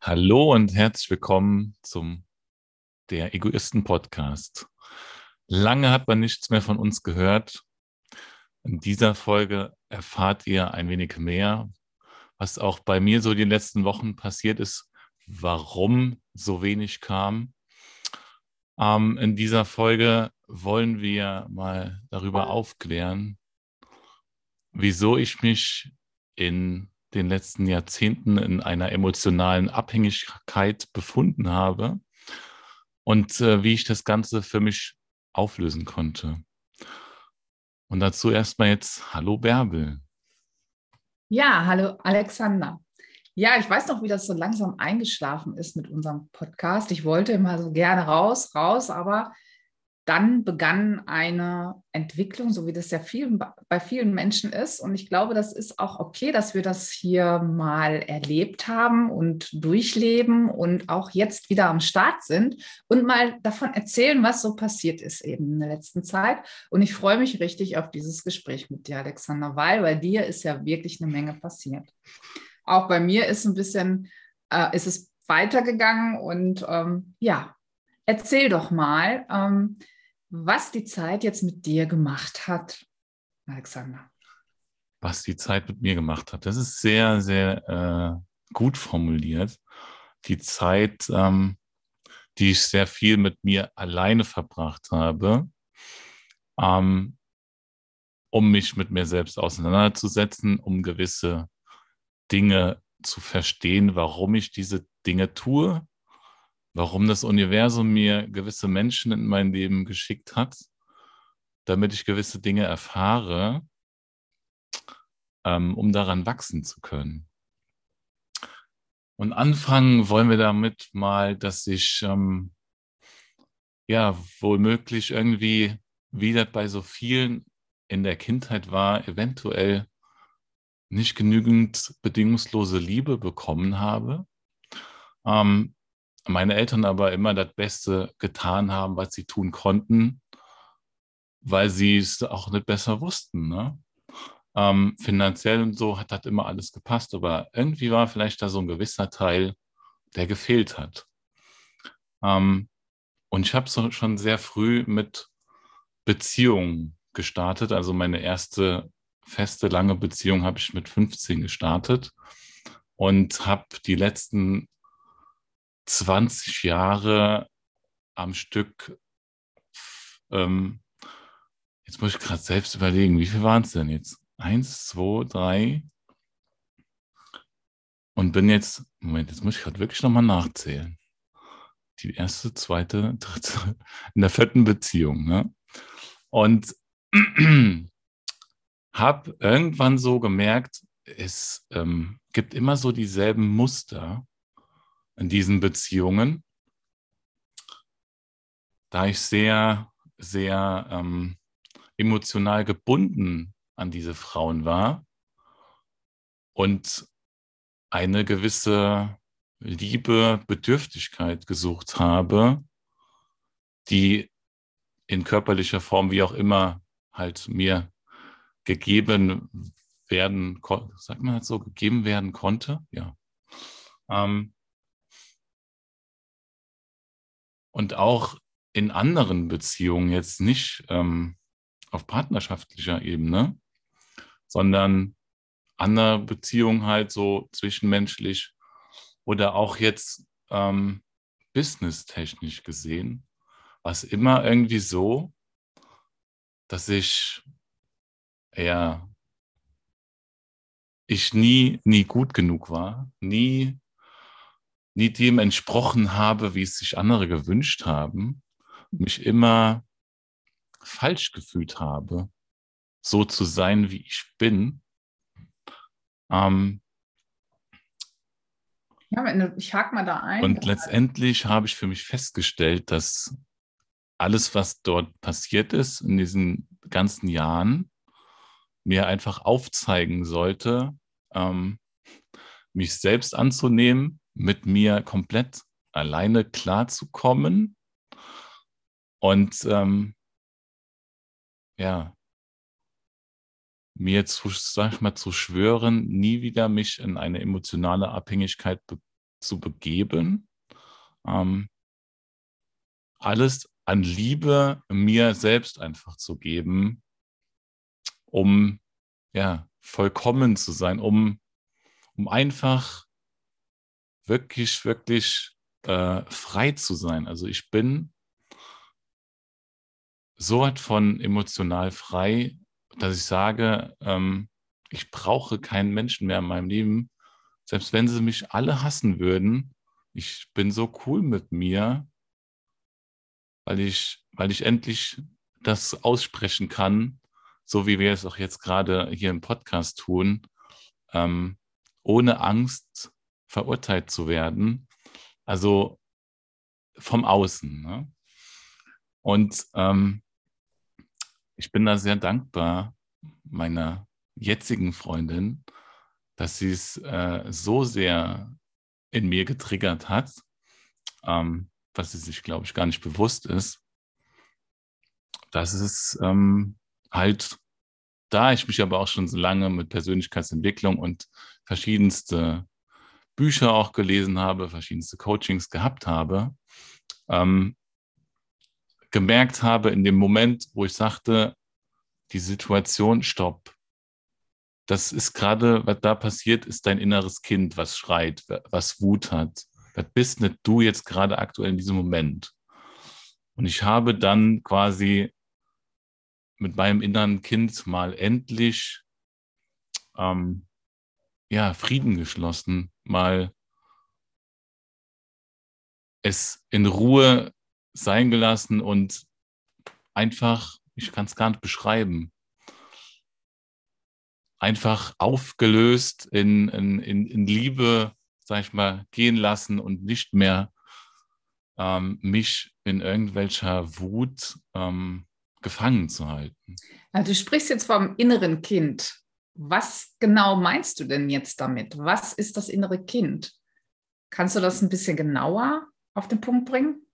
Hallo und herzlich willkommen zum Der Egoisten Podcast. Lange hat man nichts mehr von uns gehört. In dieser Folge erfahrt ihr ein wenig mehr, was auch bei mir so die letzten Wochen passiert ist, warum so wenig kam. Ähm, in dieser Folge wollen wir mal darüber aufklären, wieso ich mich in den letzten Jahrzehnten in einer emotionalen Abhängigkeit befunden habe und äh, wie ich das Ganze für mich auflösen konnte. Und dazu erstmal jetzt Hallo Bärbel. Ja, hallo Alexander. Ja, ich weiß noch, wie das so langsam eingeschlafen ist mit unserem Podcast. Ich wollte immer so gerne raus, raus, aber dann begann eine Entwicklung, so wie das ja vielen, bei vielen Menschen ist. Und ich glaube, das ist auch okay, dass wir das hier mal erlebt haben und durchleben und auch jetzt wieder am Start sind und mal davon erzählen, was so passiert ist eben in der letzten Zeit. Und ich freue mich richtig auf dieses Gespräch mit dir, Alexander, weil bei dir ist ja wirklich eine Menge passiert. Auch bei mir ist ein bisschen, äh, ist es weitergegangen und ähm, ja, erzähl doch mal. Ähm, was die Zeit jetzt mit dir gemacht hat, Alexander. Was die Zeit mit mir gemacht hat, das ist sehr, sehr äh, gut formuliert. Die Zeit, ähm, die ich sehr viel mit mir alleine verbracht habe, ähm, um mich mit mir selbst auseinanderzusetzen, um gewisse Dinge zu verstehen, warum ich diese Dinge tue warum das Universum mir gewisse Menschen in mein Leben geschickt hat, damit ich gewisse Dinge erfahre, ähm, um daran wachsen zu können. Und anfangen wollen wir damit mal, dass ich ähm, ja wohl irgendwie, wie das bei so vielen in der Kindheit war, eventuell nicht genügend bedingungslose Liebe bekommen habe. Ähm, meine Eltern aber immer das Beste getan haben, was sie tun konnten, weil sie es auch nicht besser wussten. Ne? Ähm, finanziell und so hat das immer alles gepasst, aber irgendwie war vielleicht da so ein gewisser Teil, der gefehlt hat. Ähm, und ich habe so schon sehr früh mit Beziehungen gestartet. Also meine erste feste, lange Beziehung habe ich mit 15 gestartet und habe die letzten 20 Jahre am Stück, ähm, jetzt muss ich gerade selbst überlegen, wie viel waren es denn jetzt? Eins, zwei, drei. Und bin jetzt, Moment, jetzt muss ich gerade wirklich nochmal nachzählen. Die erste, zweite, dritte, in der vierten Beziehung. Ne? Und habe irgendwann so gemerkt, es ähm, gibt immer so dieselben Muster in diesen Beziehungen, da ich sehr, sehr ähm, emotional gebunden an diese Frauen war und eine gewisse Liebe, Bedürftigkeit gesucht habe, die in körperlicher Form, wie auch immer, halt mir gegeben werden, sagt man halt so, gegeben werden konnte, ja. Ähm, und auch in anderen Beziehungen, jetzt nicht ähm, auf partnerschaftlicher Ebene, sondern andere Beziehungen halt so zwischenmenschlich oder auch jetzt ähm, businesstechnisch gesehen, war es immer irgendwie so, dass ich ja ich nie nie gut genug war, nie nie dem entsprochen habe, wie es sich andere gewünscht haben, mich immer falsch gefühlt habe, so zu sein, wie ich bin. Ähm, ja, ich hake mal da ein. Und letztendlich habe ich für mich festgestellt, dass alles, was dort passiert ist in diesen ganzen Jahren, mir einfach aufzeigen sollte, ähm, mich selbst anzunehmen, mit mir komplett alleine klarzukommen. Und ähm, ja, mir zu, sag ich mal, zu schwören, nie wieder mich in eine emotionale Abhängigkeit be zu begeben, ähm, alles an Liebe mir selbst einfach zu geben, um ja vollkommen zu sein, um, um einfach wirklich, wirklich äh, frei zu sein. Also ich bin so weit von emotional frei, dass ich sage, ähm, ich brauche keinen Menschen mehr in meinem Leben, selbst wenn sie mich alle hassen würden. Ich bin so cool mit mir, weil ich, weil ich endlich das aussprechen kann, so wie wir es auch jetzt gerade hier im Podcast tun, ähm, ohne Angst verurteilt zu werden. Also vom Außen. Ne? Und ähm, ich bin da sehr dankbar meiner jetzigen Freundin, dass sie es äh, so sehr in mir getriggert hat, ähm, was sie sich, glaube ich, gar nicht bewusst ist, dass es ähm, halt, da ich mich aber auch schon so lange mit Persönlichkeitsentwicklung und verschiedenste Bücher auch gelesen habe, verschiedenste Coachings gehabt habe, ähm, gemerkt habe in dem Moment, wo ich sagte, die Situation, stopp. Das ist gerade, was da passiert, ist dein inneres Kind, was schreit, was Wut hat. Das bist nicht du jetzt gerade aktuell in diesem Moment. Und ich habe dann quasi mit meinem inneren Kind mal endlich ähm, ja, Frieden geschlossen, mal es in Ruhe sein gelassen und einfach, ich kann es gar nicht beschreiben, einfach aufgelöst in, in, in, Liebe, sag ich mal, gehen lassen und nicht mehr ähm, mich in irgendwelcher Wut ähm, gefangen zu halten. Ja, du sprichst jetzt vom inneren Kind. Was genau meinst du denn jetzt damit? Was ist das innere Kind? Kannst du das ein bisschen genauer auf den Punkt bringen?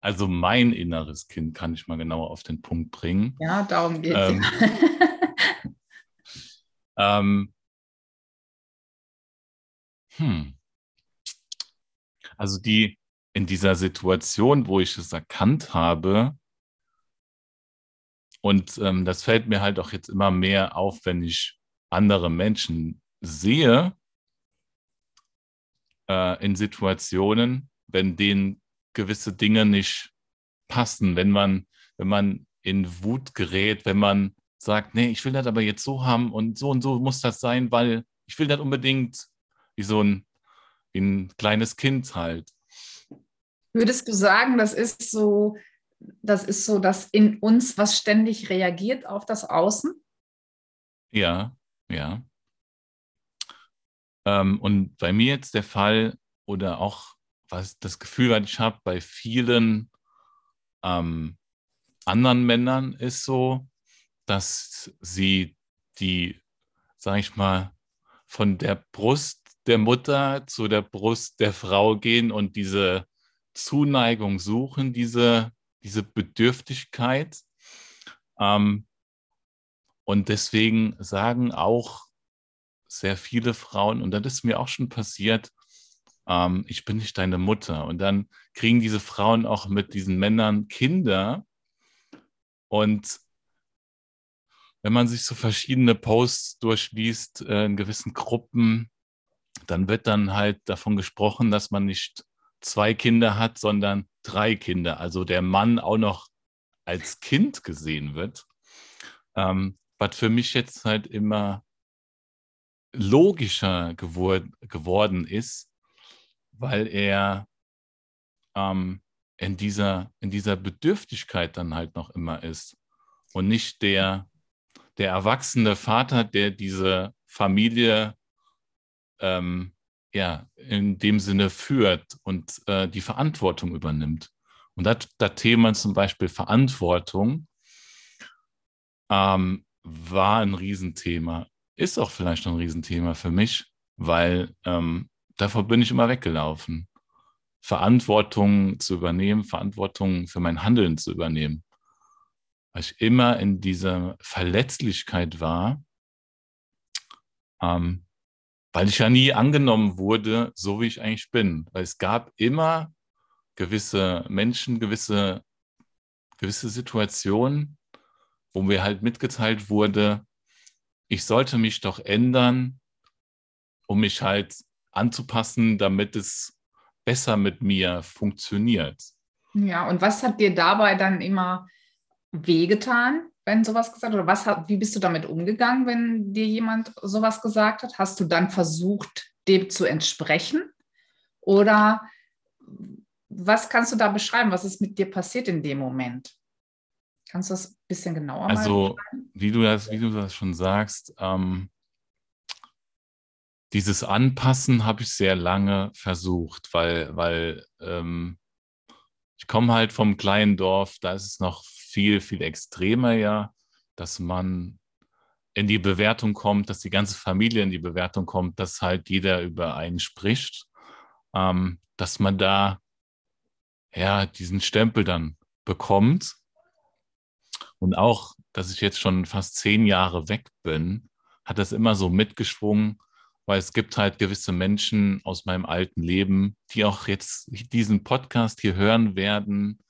Also mein inneres Kind kann ich mal genauer auf den Punkt bringen. Ja, darum geht es. Ähm, ähm, hm. Also die in dieser Situation, wo ich es erkannt habe, und ähm, das fällt mir halt auch jetzt immer mehr auf, wenn ich andere Menschen sehe äh, in Situationen, wenn denen gewisse Dinge nicht passen, wenn man, wenn man in Wut gerät, wenn man sagt, nee, ich will das aber jetzt so haben und so und so muss das sein, weil ich will das unbedingt wie so ein, wie ein kleines Kind halt. Würdest du sagen, das ist so, das ist so, dass in uns was ständig reagiert auf das Außen? Ja, ja. Ähm, und bei mir jetzt der Fall oder auch was das Gefühl, was ich habe bei vielen ähm, anderen Männern ist so, dass sie die, sag ich mal, von der Brust der Mutter zu der Brust der Frau gehen und diese Zuneigung suchen, diese, diese Bedürftigkeit. Ähm, und deswegen sagen auch sehr viele Frauen, und das ist mir auch schon passiert, ähm, ich bin nicht deine Mutter. Und dann kriegen diese Frauen auch mit diesen Männern Kinder. Und wenn man sich so verschiedene Posts durchliest äh, in gewissen Gruppen, dann wird dann halt davon gesprochen, dass man nicht zwei Kinder hat, sondern drei Kinder. Also der Mann auch noch als Kind gesehen wird. Ähm, was für mich jetzt halt immer logischer gewor geworden ist, weil er ähm, in, dieser, in dieser Bedürftigkeit dann halt noch immer ist und nicht der, der erwachsene Vater, der diese Familie ähm, ja, in dem Sinne führt und äh, die Verantwortung übernimmt. Und das, das Thema zum Beispiel Verantwortung ähm, war ein Riesenthema, ist auch vielleicht ein Riesenthema für mich, weil ähm, davor bin ich immer weggelaufen. Verantwortung zu übernehmen, Verantwortung für mein Handeln zu übernehmen. Weil ich immer in dieser Verletzlichkeit war, ähm, weil ich ja nie angenommen wurde, so wie ich eigentlich bin. Weil es gab immer gewisse Menschen, gewisse, gewisse Situationen, wo mir halt mitgeteilt wurde, ich sollte mich doch ändern, um mich halt anzupassen, damit es besser mit mir funktioniert. Ja, und was hat dir dabei dann immer wehgetan, wenn sowas gesagt oder was wie bist du damit umgegangen, wenn dir jemand sowas gesagt hat? Hast du dann versucht, dem zu entsprechen? Oder was kannst du da beschreiben? Was ist mit dir passiert in dem Moment? Kannst du das ein bisschen genauer also, wie du das, wie du das schon sagst, ähm, dieses Anpassen habe ich sehr lange versucht, weil, weil ähm, ich komme halt vom kleinen Dorf, da ist es noch viel, viel extremer ja, dass man in die Bewertung kommt, dass die ganze Familie in die Bewertung kommt, dass halt jeder über einen spricht, ähm, dass man da ja diesen Stempel dann bekommt. Und auch, dass ich jetzt schon fast zehn Jahre weg bin, hat das immer so mitgeschwungen, weil es gibt halt gewisse Menschen aus meinem alten Leben, die auch jetzt diesen Podcast hier hören werden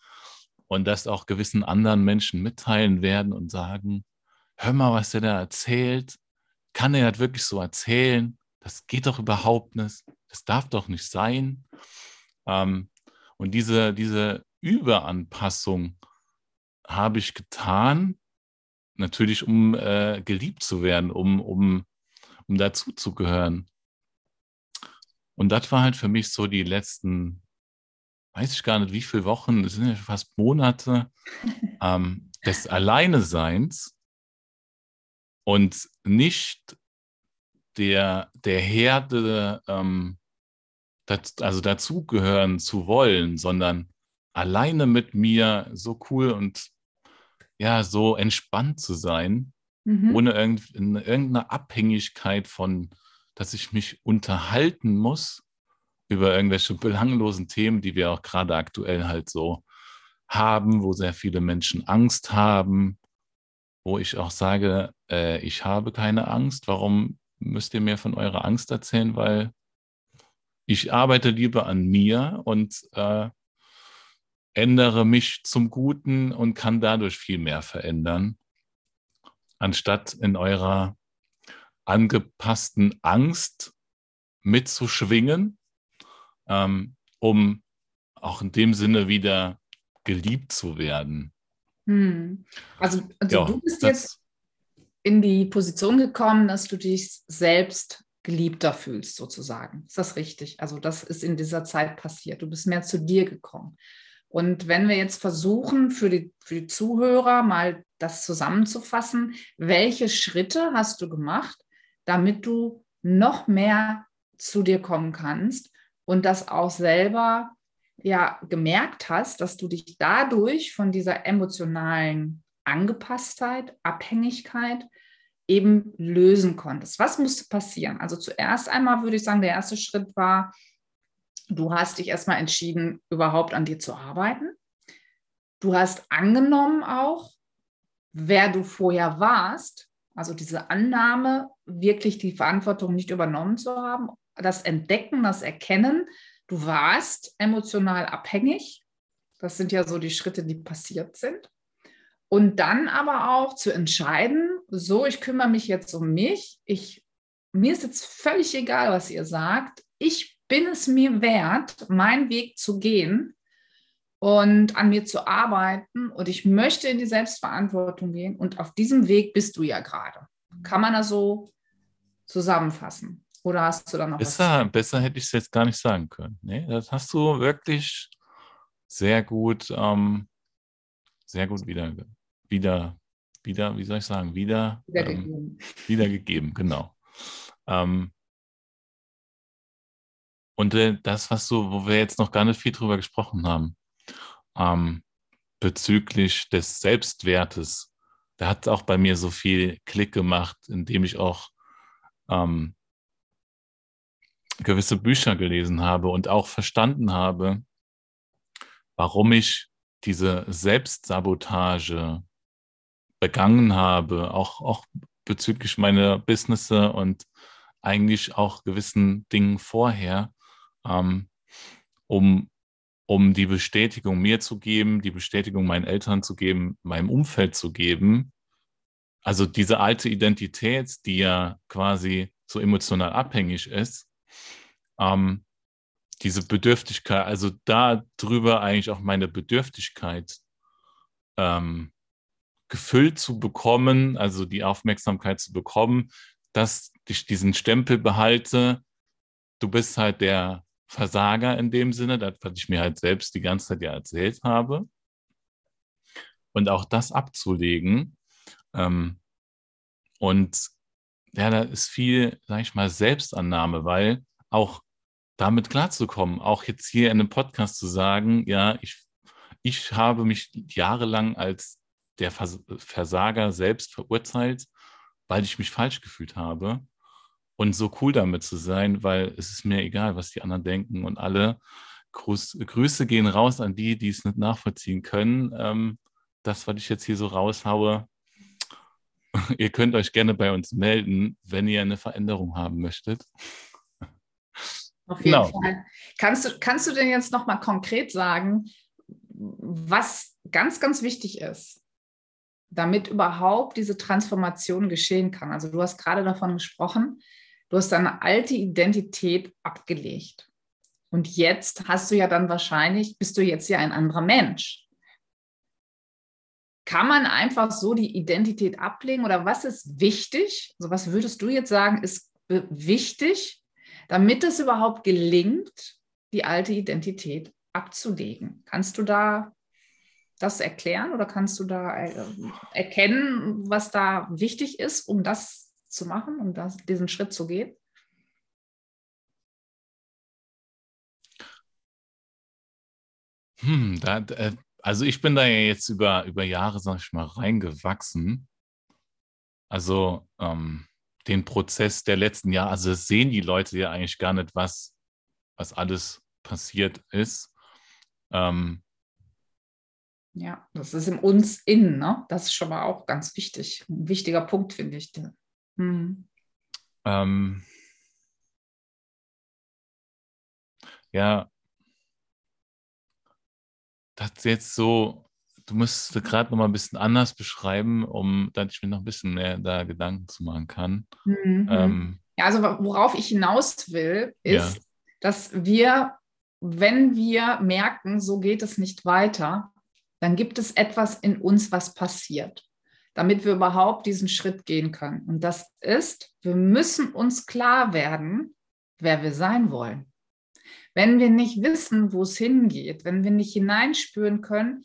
und das auch gewissen anderen Menschen mitteilen werden und sagen, hör mal, was der da erzählt. Kann er das wirklich so erzählen? Das geht doch überhaupt nicht. Das darf doch nicht sein. Ähm, und diese, diese Überanpassung habe ich getan, natürlich um äh, geliebt zu werden, um, um um dazuzugehören. Und das war halt für mich so die letzten, weiß ich gar nicht, wie viele Wochen, es sind ja fast Monate ähm, des Alleineseins und nicht der, der Herde, ähm, das, also dazugehören zu wollen, sondern alleine mit mir so cool und ja, so entspannt zu sein mhm. ohne irgend, irgendeine Abhängigkeit von, dass ich mich unterhalten muss über irgendwelche belanglosen Themen, die wir auch gerade aktuell halt so haben, wo sehr viele Menschen Angst haben, wo ich auch sage, äh, ich habe keine Angst. Warum müsst ihr mir von eurer Angst erzählen? Weil ich arbeite lieber an mir und äh, ändere mich zum Guten und kann dadurch viel mehr verändern, anstatt in eurer angepassten Angst mitzuschwingen, ähm, um auch in dem Sinne wieder geliebt zu werden. Hm. Also, also ja, du bist jetzt in die Position gekommen, dass du dich selbst geliebter fühlst, sozusagen. Ist das richtig? Also das ist in dieser Zeit passiert. Du bist mehr zu dir gekommen. Und wenn wir jetzt versuchen, für die, für die Zuhörer mal das zusammenzufassen, welche Schritte hast du gemacht, damit du noch mehr zu dir kommen kannst und das auch selber ja gemerkt hast, dass du dich dadurch von dieser emotionalen Angepasstheit, Abhängigkeit eben lösen konntest. Was musste passieren? Also zuerst einmal würde ich sagen, der erste Schritt war, Du hast dich erstmal entschieden, überhaupt an dir zu arbeiten. Du hast angenommen auch, wer du vorher warst, also diese Annahme, wirklich die Verantwortung nicht übernommen zu haben, das Entdecken, das Erkennen, du warst emotional abhängig. Das sind ja so die Schritte, die passiert sind. Und dann aber auch zu entscheiden, so, ich kümmere mich jetzt um mich. Ich, mir ist jetzt völlig egal, was ihr sagt. Ich bin es mir wert, meinen Weg zu gehen und an mir zu arbeiten und ich möchte in die Selbstverantwortung gehen und auf diesem Weg bist du ja gerade. Kann man das so zusammenfassen? Oder hast du da noch besser, was? Besser hätte ich es jetzt gar nicht sagen können. Nee, das hast du wirklich sehr gut, ähm, sehr gut wieder, wieder, wieder, wie soll ich sagen, wieder, wiedergegeben, ähm, wiedergegeben genau. Ähm, und äh, das, was so, wo wir jetzt noch gar nicht viel drüber gesprochen haben, ähm, bezüglich des Selbstwertes, da hat auch bei mir so viel Klick gemacht, indem ich auch ähm, gewisse Bücher gelesen habe und auch verstanden habe, warum ich diese Selbstsabotage begangen habe, auch, auch bezüglich meiner Business und eigentlich auch gewissen Dingen vorher, ähm, um, um die Bestätigung mir zu geben, die Bestätigung meinen Eltern zu geben, meinem Umfeld zu geben. Also diese alte Identität, die ja quasi so emotional abhängig ist, ähm, diese Bedürftigkeit, also darüber eigentlich auch meine Bedürftigkeit ähm, gefüllt zu bekommen, also die Aufmerksamkeit zu bekommen, dass ich diesen Stempel behalte, du bist halt der Versager in dem Sinne, das, was ich mir halt selbst die ganze Zeit ja erzählt habe. Und auch das abzulegen. Ähm, und ja, da ist viel, sag ich mal, Selbstannahme, weil auch damit klarzukommen, auch jetzt hier in einem Podcast zu sagen, ja, ich, ich habe mich jahrelang als der Versager selbst verurteilt, weil ich mich falsch gefühlt habe und so cool damit zu sein, weil es ist mir egal, was die anderen denken und alle Gruß, Grüße gehen raus an die, die es nicht nachvollziehen können. Ähm, das, was ich jetzt hier so raushaue, ihr könnt euch gerne bei uns melden, wenn ihr eine Veränderung haben möchtet. Auf jeden genau. Fall. Kannst du, kannst du denn jetzt nochmal konkret sagen, was ganz, ganz wichtig ist, damit überhaupt diese Transformation geschehen kann? Also du hast gerade davon gesprochen, Du hast deine alte Identität abgelegt. Und jetzt hast du ja dann wahrscheinlich, bist du jetzt ja ein anderer Mensch. Kann man einfach so die Identität ablegen oder was ist wichtig? Also was würdest du jetzt sagen, ist wichtig, damit es überhaupt gelingt, die alte Identität abzulegen? Kannst du da das erklären oder kannst du da äh, erkennen, was da wichtig ist, um das zu machen, um das, diesen Schritt zu gehen? Hm, da, äh, also ich bin da ja jetzt über, über Jahre, sag ich mal, reingewachsen. Also ähm, den Prozess der letzten Jahre, also sehen die Leute ja eigentlich gar nicht, was, was alles passiert ist. Ähm, ja, das ist in uns innen, ne? Das ist schon mal auch ganz wichtig. Ein wichtiger Punkt, finde ich. Mhm. Ähm, ja, das jetzt so, du musst gerade noch mal ein bisschen anders beschreiben, um dass ich mir noch ein bisschen mehr da Gedanken zu machen kann. Mhm. Ähm, ja, also worauf ich hinaus will, ist, ja. dass wir, wenn wir merken, so geht es nicht weiter, dann gibt es etwas in uns, was passiert damit wir überhaupt diesen Schritt gehen können. Und das ist, wir müssen uns klar werden, wer wir sein wollen. Wenn wir nicht wissen, wo es hingeht, wenn wir nicht hineinspüren können,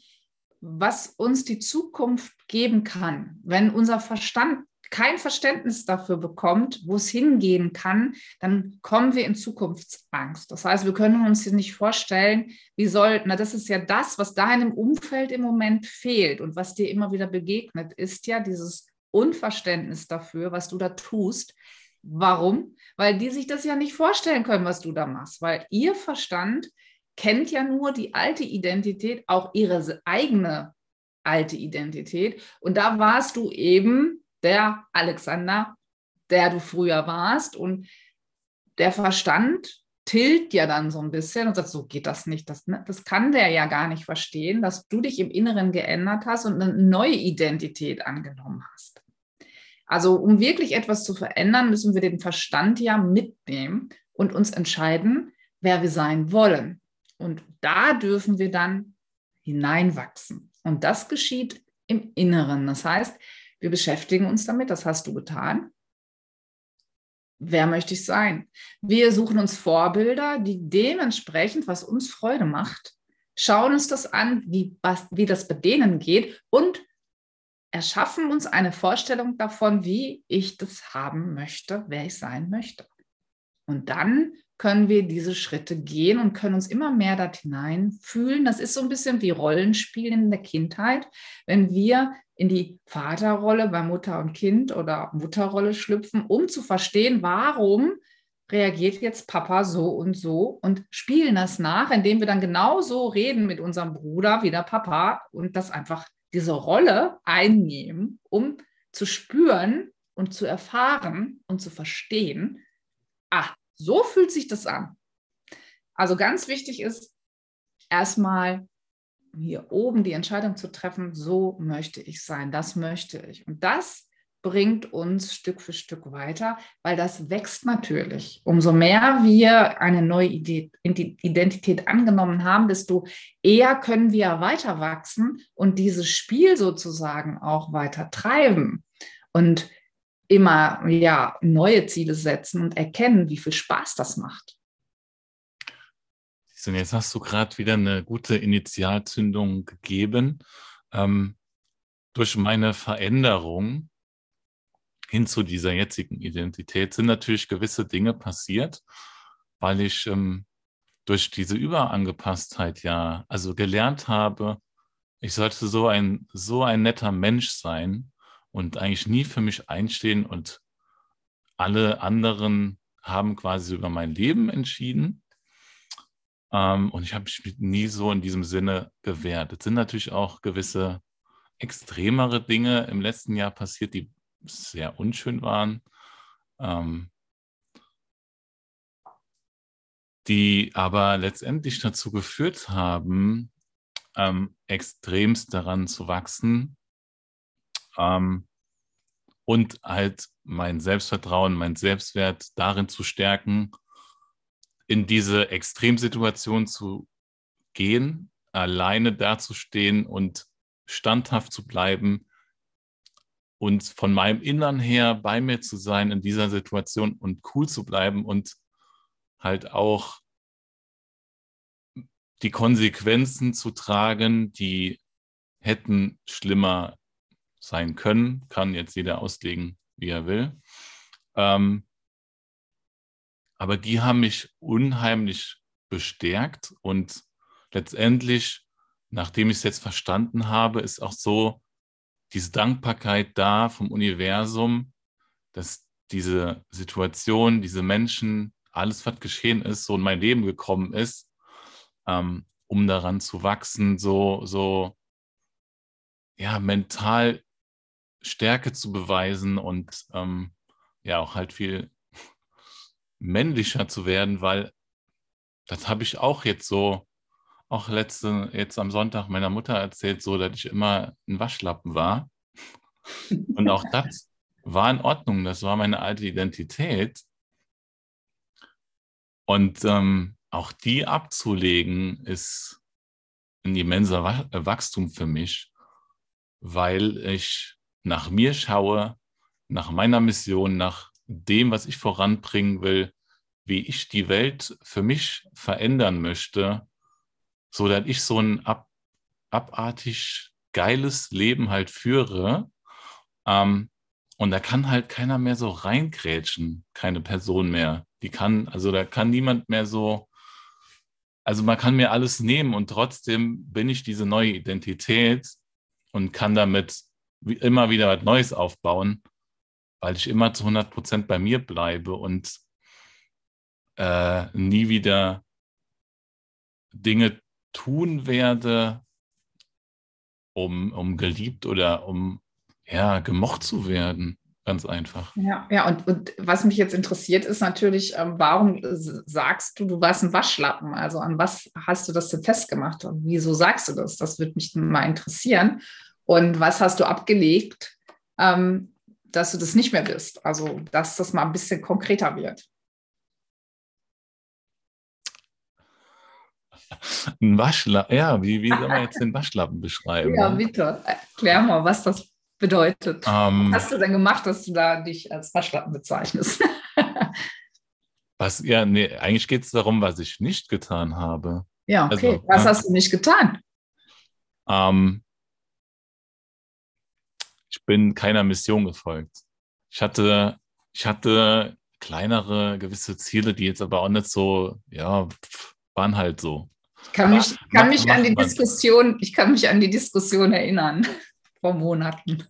was uns die Zukunft geben kann, wenn unser Verstand kein Verständnis dafür bekommt, wo es hingehen kann, dann kommen wir in Zukunftsangst. Das heißt, wir können uns hier nicht vorstellen, wie soll, na, das ist ja das, was deinem Umfeld im Moment fehlt und was dir immer wieder begegnet, ist ja dieses Unverständnis dafür, was du da tust. Warum? Weil die sich das ja nicht vorstellen können, was du da machst, weil ihr Verstand kennt ja nur die alte Identität, auch ihre eigene alte Identität. Und da warst du eben der Alexander, der du früher warst. Und der Verstand tilt ja dann so ein bisschen und sagt, so geht das nicht. Das, ne, das kann der ja gar nicht verstehen, dass du dich im Inneren geändert hast und eine neue Identität angenommen hast. Also um wirklich etwas zu verändern, müssen wir den Verstand ja mitnehmen und uns entscheiden, wer wir sein wollen. Und da dürfen wir dann hineinwachsen. Und das geschieht im Inneren. Das heißt, wir beschäftigen uns damit, das hast du getan. Wer möchte ich sein? Wir suchen uns Vorbilder, die dementsprechend, was uns Freude macht, schauen uns das an, wie, was, wie das bei denen geht und erschaffen uns eine Vorstellung davon, wie ich das haben möchte, wer ich sein möchte. Und dann können wir diese Schritte gehen und können uns immer mehr dort hineinfühlen. Das ist so ein bisschen wie Rollenspielen in der Kindheit. Wenn wir in die Vaterrolle bei Mutter und Kind oder Mutterrolle schlüpfen, um zu verstehen, warum reagiert jetzt Papa so und so und spielen das nach, indem wir dann genauso reden mit unserem Bruder wie der Papa und das einfach diese Rolle einnehmen, um zu spüren und zu erfahren und zu verstehen, ah, so fühlt sich das an. Also ganz wichtig ist erstmal hier oben die Entscheidung zu treffen, so möchte ich sein, das möchte ich. Und das bringt uns Stück für Stück weiter, weil das wächst natürlich. Umso mehr wir eine neue Identität angenommen haben, desto eher können wir weiter wachsen und dieses Spiel sozusagen auch weiter treiben und immer ja, neue Ziele setzen und erkennen, wie viel Spaß das macht. Und jetzt hast du gerade wieder eine gute Initialzündung gegeben. Ähm, durch meine Veränderung hin zu dieser jetzigen Identität sind natürlich gewisse Dinge passiert, weil ich ähm, durch diese Überangepasstheit ja, also gelernt habe, ich sollte so ein, so ein netter Mensch sein und eigentlich nie für mich einstehen und alle anderen haben quasi über mein Leben entschieden. Ähm, und ich habe mich nie so in diesem Sinne gewehrt. Es sind natürlich auch gewisse extremere Dinge im letzten Jahr passiert, die sehr unschön waren, ähm, die aber letztendlich dazu geführt haben, ähm, extremst daran zu wachsen ähm, und halt mein Selbstvertrauen, mein Selbstwert darin zu stärken, in diese Extremsituation zu gehen, alleine dazustehen und standhaft zu bleiben und von meinem Innern her bei mir zu sein in dieser Situation und cool zu bleiben und halt auch die Konsequenzen zu tragen, die hätten schlimmer sein können, kann jetzt jeder auslegen, wie er will. Ähm, aber die haben mich unheimlich bestärkt und letztendlich, nachdem ich es jetzt verstanden habe, ist auch so diese Dankbarkeit da vom Universum, dass diese Situation, diese Menschen, alles, was geschehen ist, so in mein Leben gekommen ist, ähm, um daran zu wachsen, so, so, ja, mental Stärke zu beweisen und ähm, ja, auch halt viel männlicher zu werden, weil das habe ich auch jetzt so, auch letzte, jetzt am Sonntag meiner Mutter erzählt, so, dass ich immer ein Waschlappen war. Und auch das war in Ordnung, das war meine alte Identität. Und ähm, auch die abzulegen, ist ein immenser Wachstum für mich, weil ich nach mir schaue, nach meiner Mission, nach dem, was ich voranbringen will, wie ich die Welt für mich verändern möchte, so dass ich so ein ab, abartig geiles Leben halt führe. Ähm, und da kann halt keiner mehr so reingrätschen, keine Person mehr. Die kann, also da kann niemand mehr so, also man kann mir alles nehmen und trotzdem bin ich diese neue Identität und kann damit immer wieder was Neues aufbauen weil ich immer zu 100 Prozent bei mir bleibe und äh, nie wieder Dinge tun werde, um, um geliebt oder um ja, gemocht zu werden. Ganz einfach. Ja, ja und, und was mich jetzt interessiert, ist natürlich, ähm, warum sagst du, du warst ein Waschlappen? Also an was hast du das denn festgemacht und wieso sagst du das? Das würde mich mal interessieren. Und was hast du abgelegt, ähm, dass du das nicht mehr bist. Also, dass das mal ein bisschen konkreter wird. Ein Waschlappen, ja, wie, wie soll man jetzt den Waschlappen beschreiben? Ja, bitte, erklär mal, was das bedeutet. Ähm. was hast du denn gemacht, dass du da dich als Waschlappen bezeichnest? was, ja, nee, eigentlich geht es darum, was ich nicht getan habe. Ja, okay. Also, was ja. hast du nicht getan? Ähm, ich bin keiner Mission gefolgt. Ich hatte, ich hatte kleinere gewisse Ziele, die jetzt aber auch nicht so, ja, waren halt so. Ich kann mich, aber, kann mich an die Diskussion, ich kann mich an die Diskussion erinnern vor Monaten.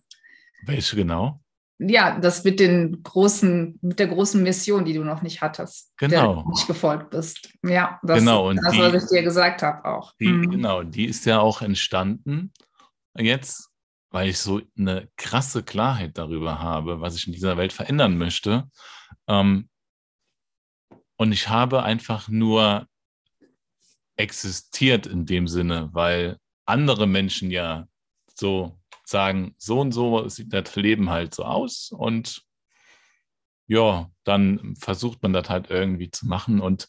Welche genau? Ja, das mit den großen, mit der großen Mission, die du noch nicht hattest, genau. der nicht gefolgt bist. Ja, das genau. ist das, die, was ich dir gesagt habe auch. Die, mhm. Genau, die ist ja auch entstanden jetzt weil ich so eine krasse Klarheit darüber habe, was ich in dieser Welt verändern möchte. Ähm, und ich habe einfach nur existiert in dem Sinne, weil andere Menschen ja so sagen, so und so sieht das Leben halt so aus und ja, dann versucht man das halt irgendwie zu machen und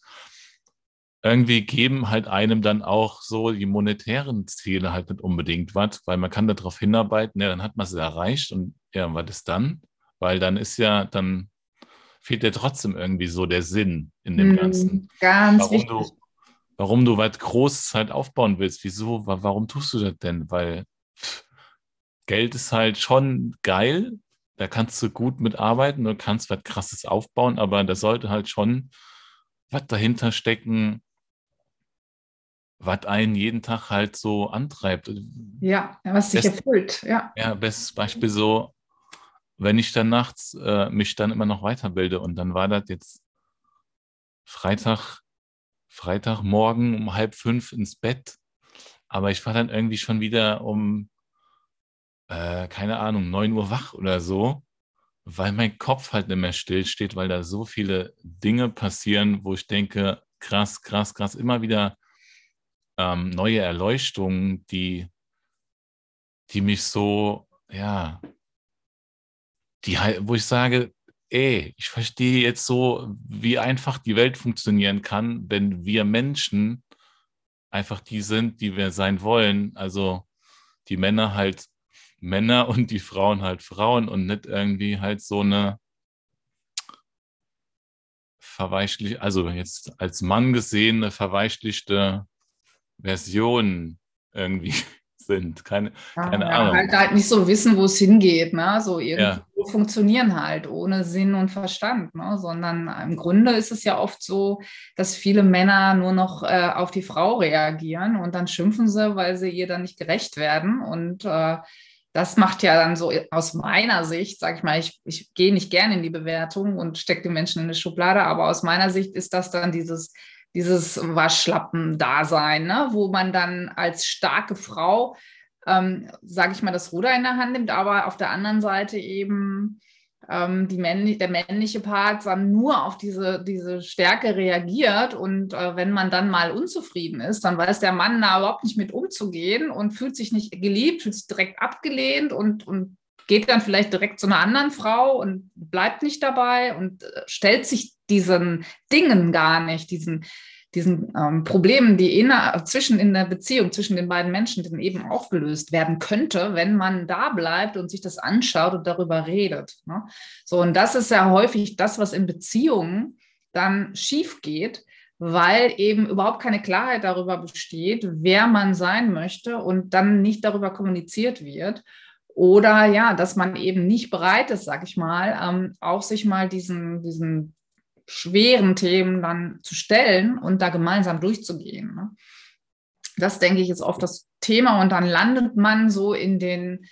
irgendwie geben halt einem dann auch so die monetären Ziele halt nicht unbedingt was, weil man kann darauf hinarbeiten, ja, dann hat man es erreicht und ja, was ist dann? Weil dann ist ja, dann fehlt ja trotzdem irgendwie so der Sinn in dem hm, Ganzen. Ganz warum wichtig. Du, warum du was Großes halt aufbauen willst. Wieso, warum tust du das denn? Weil Geld ist halt schon geil, da kannst du gut mitarbeiten und kannst was Krasses aufbauen, aber da sollte halt schon was dahinter stecken, was einen jeden Tag halt so antreibt. Ja, was sich erfüllt, ja. Ja, bestes Beispiel so, wenn ich dann nachts äh, mich dann immer noch weiterbilde und dann war das jetzt Freitag, Freitagmorgen um halb fünf ins Bett, aber ich war dann irgendwie schon wieder um, äh, keine Ahnung, neun Uhr wach oder so, weil mein Kopf halt nicht mehr still steht, weil da so viele Dinge passieren, wo ich denke, krass, krass, krass, immer wieder ähm, neue Erleuchtungen, die, die mich so, ja, die, wo ich sage, ey, ich verstehe jetzt so, wie einfach die Welt funktionieren kann, wenn wir Menschen einfach die sind, die wir sein wollen. Also die Männer halt Männer und die Frauen halt Frauen und nicht irgendwie halt so eine verweichlichte, also jetzt als Mann gesehene verweichlichte Versionen irgendwie sind. Keine, keine ja, Ahnung. Halt, halt nicht so wissen, wo es hingeht. Ne? So irgendwie ja. funktionieren halt ohne Sinn und Verstand. Ne? Sondern im Grunde ist es ja oft so, dass viele Männer nur noch äh, auf die Frau reagieren und dann schimpfen sie, weil sie ihr dann nicht gerecht werden. Und äh, das macht ja dann so aus meiner Sicht, sage ich mal, ich, ich gehe nicht gerne in die Bewertung und stecke den Menschen in eine Schublade, aber aus meiner Sicht ist das dann dieses dieses Waschlappen-Dasein, ne? wo man dann als starke Frau, ähm, sage ich mal, das Ruder in der Hand nimmt, aber auf der anderen Seite eben ähm, männlich, der männliche Part dann nur auf diese, diese Stärke reagiert und äh, wenn man dann mal unzufrieden ist, dann weiß der Mann da überhaupt nicht mit umzugehen und fühlt sich nicht geliebt, fühlt sich direkt abgelehnt und, und geht dann vielleicht direkt zu einer anderen Frau und bleibt nicht dabei und äh, stellt sich diesen Dingen gar nicht, diesen, diesen ähm, Problemen, die inner, zwischen in der Beziehung zwischen den beiden Menschen dann eben aufgelöst werden könnte, wenn man da bleibt und sich das anschaut und darüber redet. Ne? So, und das ist ja häufig das, was in Beziehungen dann schief geht, weil eben überhaupt keine Klarheit darüber besteht, wer man sein möchte und dann nicht darüber kommuniziert wird. Oder ja, dass man eben nicht bereit ist, sag ich mal, ähm, auch sich mal diesen, diesen schweren Themen dann zu stellen und da gemeinsam durchzugehen. Ne? Das denke ich ist oft das Thema und dann landet man so in den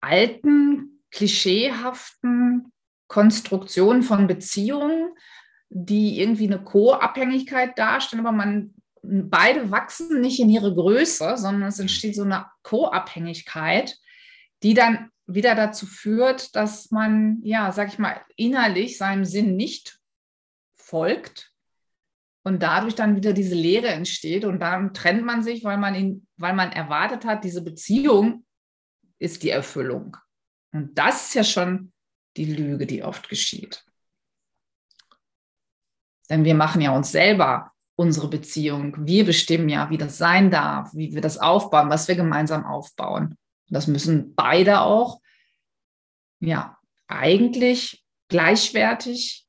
alten, klischeehaften Konstruktionen von Beziehungen, die irgendwie eine Co-Abhängigkeit darstellen, aber man beide wachsen nicht in ihre Größe, sondern es entsteht so eine Co-Abhängigkeit, die dann wieder dazu führt, dass man, ja, sag ich mal, innerlich seinem Sinn nicht folgt und dadurch dann wieder diese Leere entsteht und dann trennt man sich, weil man ihn, weil man erwartet hat, diese Beziehung ist die Erfüllung. Und das ist ja schon die Lüge, die oft geschieht. Denn wir machen ja uns selber unsere Beziehung. Wir bestimmen ja, wie das sein darf, wie wir das aufbauen, was wir gemeinsam aufbauen. Das müssen beide auch, ja, eigentlich gleichwertig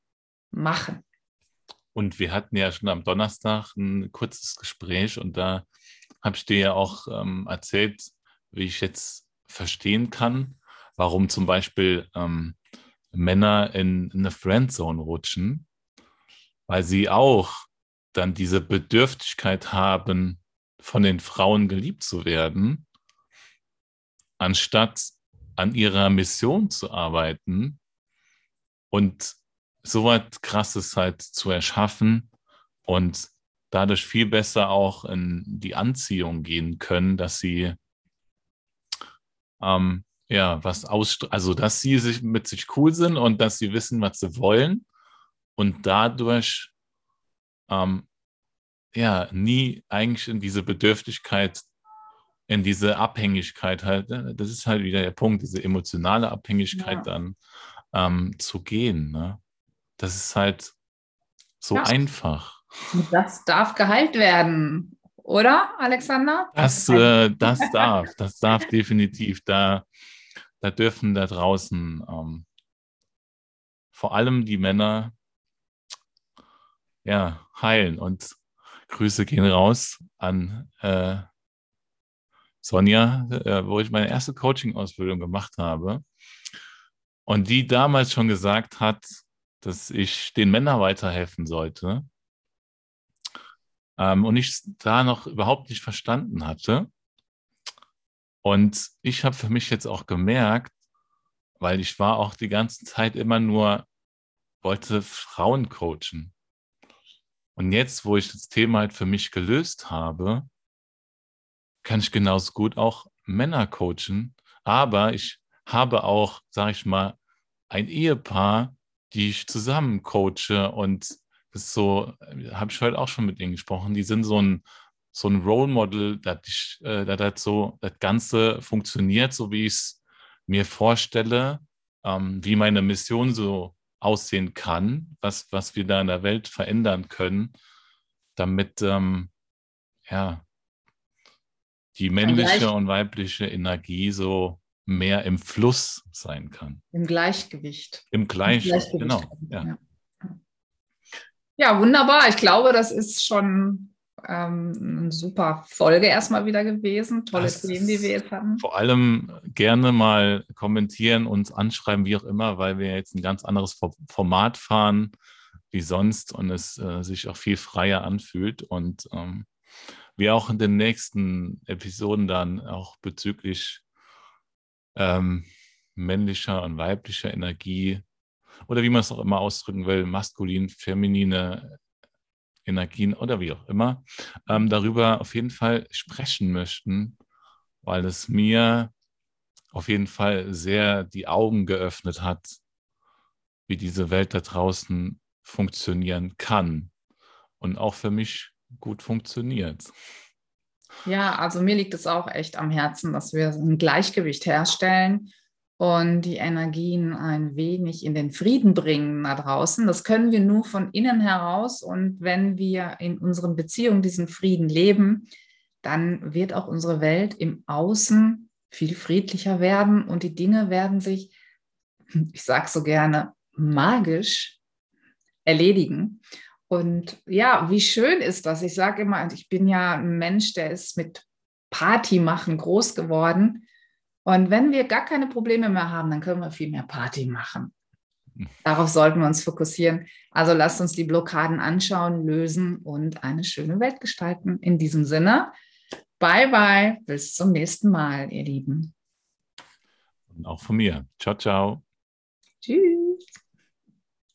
machen. Und wir hatten ja schon am Donnerstag ein kurzes Gespräch und da habe ich dir ja auch ähm, erzählt, wie ich jetzt verstehen kann, warum zum Beispiel ähm, Männer in, in eine Friendzone rutschen, weil sie auch dann diese Bedürftigkeit haben, von den Frauen geliebt zu werden anstatt an ihrer Mission zu arbeiten und so was Krasses halt zu erschaffen und dadurch viel besser auch in die Anziehung gehen können, dass sie ähm, ja was aus, also dass sie sich mit sich cool sind und dass sie wissen, was sie wollen und dadurch ähm, ja nie eigentlich in diese Bedürftigkeit, in diese Abhängigkeit halt, ne? das ist halt wieder der Punkt, diese emotionale Abhängigkeit ja. dann ähm, zu gehen. Ne? Das ist halt so ja. einfach. Das darf geheilt werden, oder, Alexander? Das, äh, das darf, das darf definitiv. Da, da dürfen da draußen ähm, vor allem die Männer ja, heilen. Und Grüße gehen raus an äh, Sonja, äh, wo ich meine erste Coaching-Ausbildung gemacht habe. Und die damals schon gesagt hat, dass ich den Männern weiterhelfen sollte. Ähm, und ich da noch überhaupt nicht verstanden hatte. Und ich habe für mich jetzt auch gemerkt, weil ich war auch die ganze Zeit immer nur, wollte Frauen coachen. Und jetzt, wo ich das Thema halt für mich gelöst habe, kann ich genauso gut auch Männer coachen. Aber ich habe auch, sage ich mal, ein Ehepaar, die ich zusammen coache und das so, habe ich heute auch schon mit ihnen gesprochen, die sind so ein, so ein Role Model, dass ich, äh, das so, das Ganze funktioniert, so wie ich es mir vorstelle, ähm, wie meine Mission so aussehen kann, was, was wir da in der Welt verändern können, damit ähm, ja, die männliche und weibliche Energie so mehr im Fluss sein kann. Im Gleichgewicht. Im, Gleich Im Gleichgewicht. Genau. Ja. ja. ja, wunderbar. Ich glaube, das ist schon ähm, eine super Folge erstmal wieder gewesen. Tolle das Themen, die wir jetzt hatten. Vor allem gerne mal kommentieren, uns anschreiben, wie auch immer, weil wir jetzt ein ganz anderes Format fahren wie sonst und es äh, sich auch viel freier anfühlt. Und ähm, wir auch in den nächsten Episoden dann auch bezüglich ähm, männlicher und weiblicher Energie oder wie man es auch immer ausdrücken will, maskulin, feminine Energien oder wie auch immer, ähm, darüber auf jeden Fall sprechen möchten, weil es mir auf jeden Fall sehr die Augen geöffnet hat, wie diese Welt da draußen funktionieren kann. Und auch für mich gut funktioniert. Ja, also mir liegt es auch echt am Herzen, dass wir ein Gleichgewicht herstellen und die Energien ein wenig in den Frieden bringen da draußen. Das können wir nur von innen heraus. Und wenn wir in unseren Beziehungen diesen Frieden leben, dann wird auch unsere Welt im Außen viel friedlicher werden und die Dinge werden sich, ich sage so gerne, magisch erledigen. Und ja, wie schön ist das? Ich sage immer, ich bin ja ein Mensch, der ist mit Party machen groß geworden. Und wenn wir gar keine Probleme mehr haben, dann können wir viel mehr Party machen. Darauf sollten wir uns fokussieren. Also lasst uns die Blockaden anschauen, lösen und eine schöne Welt gestalten. In diesem Sinne, bye bye, bis zum nächsten Mal, ihr Lieben. Und auch von mir. Ciao, ciao. Tschüss.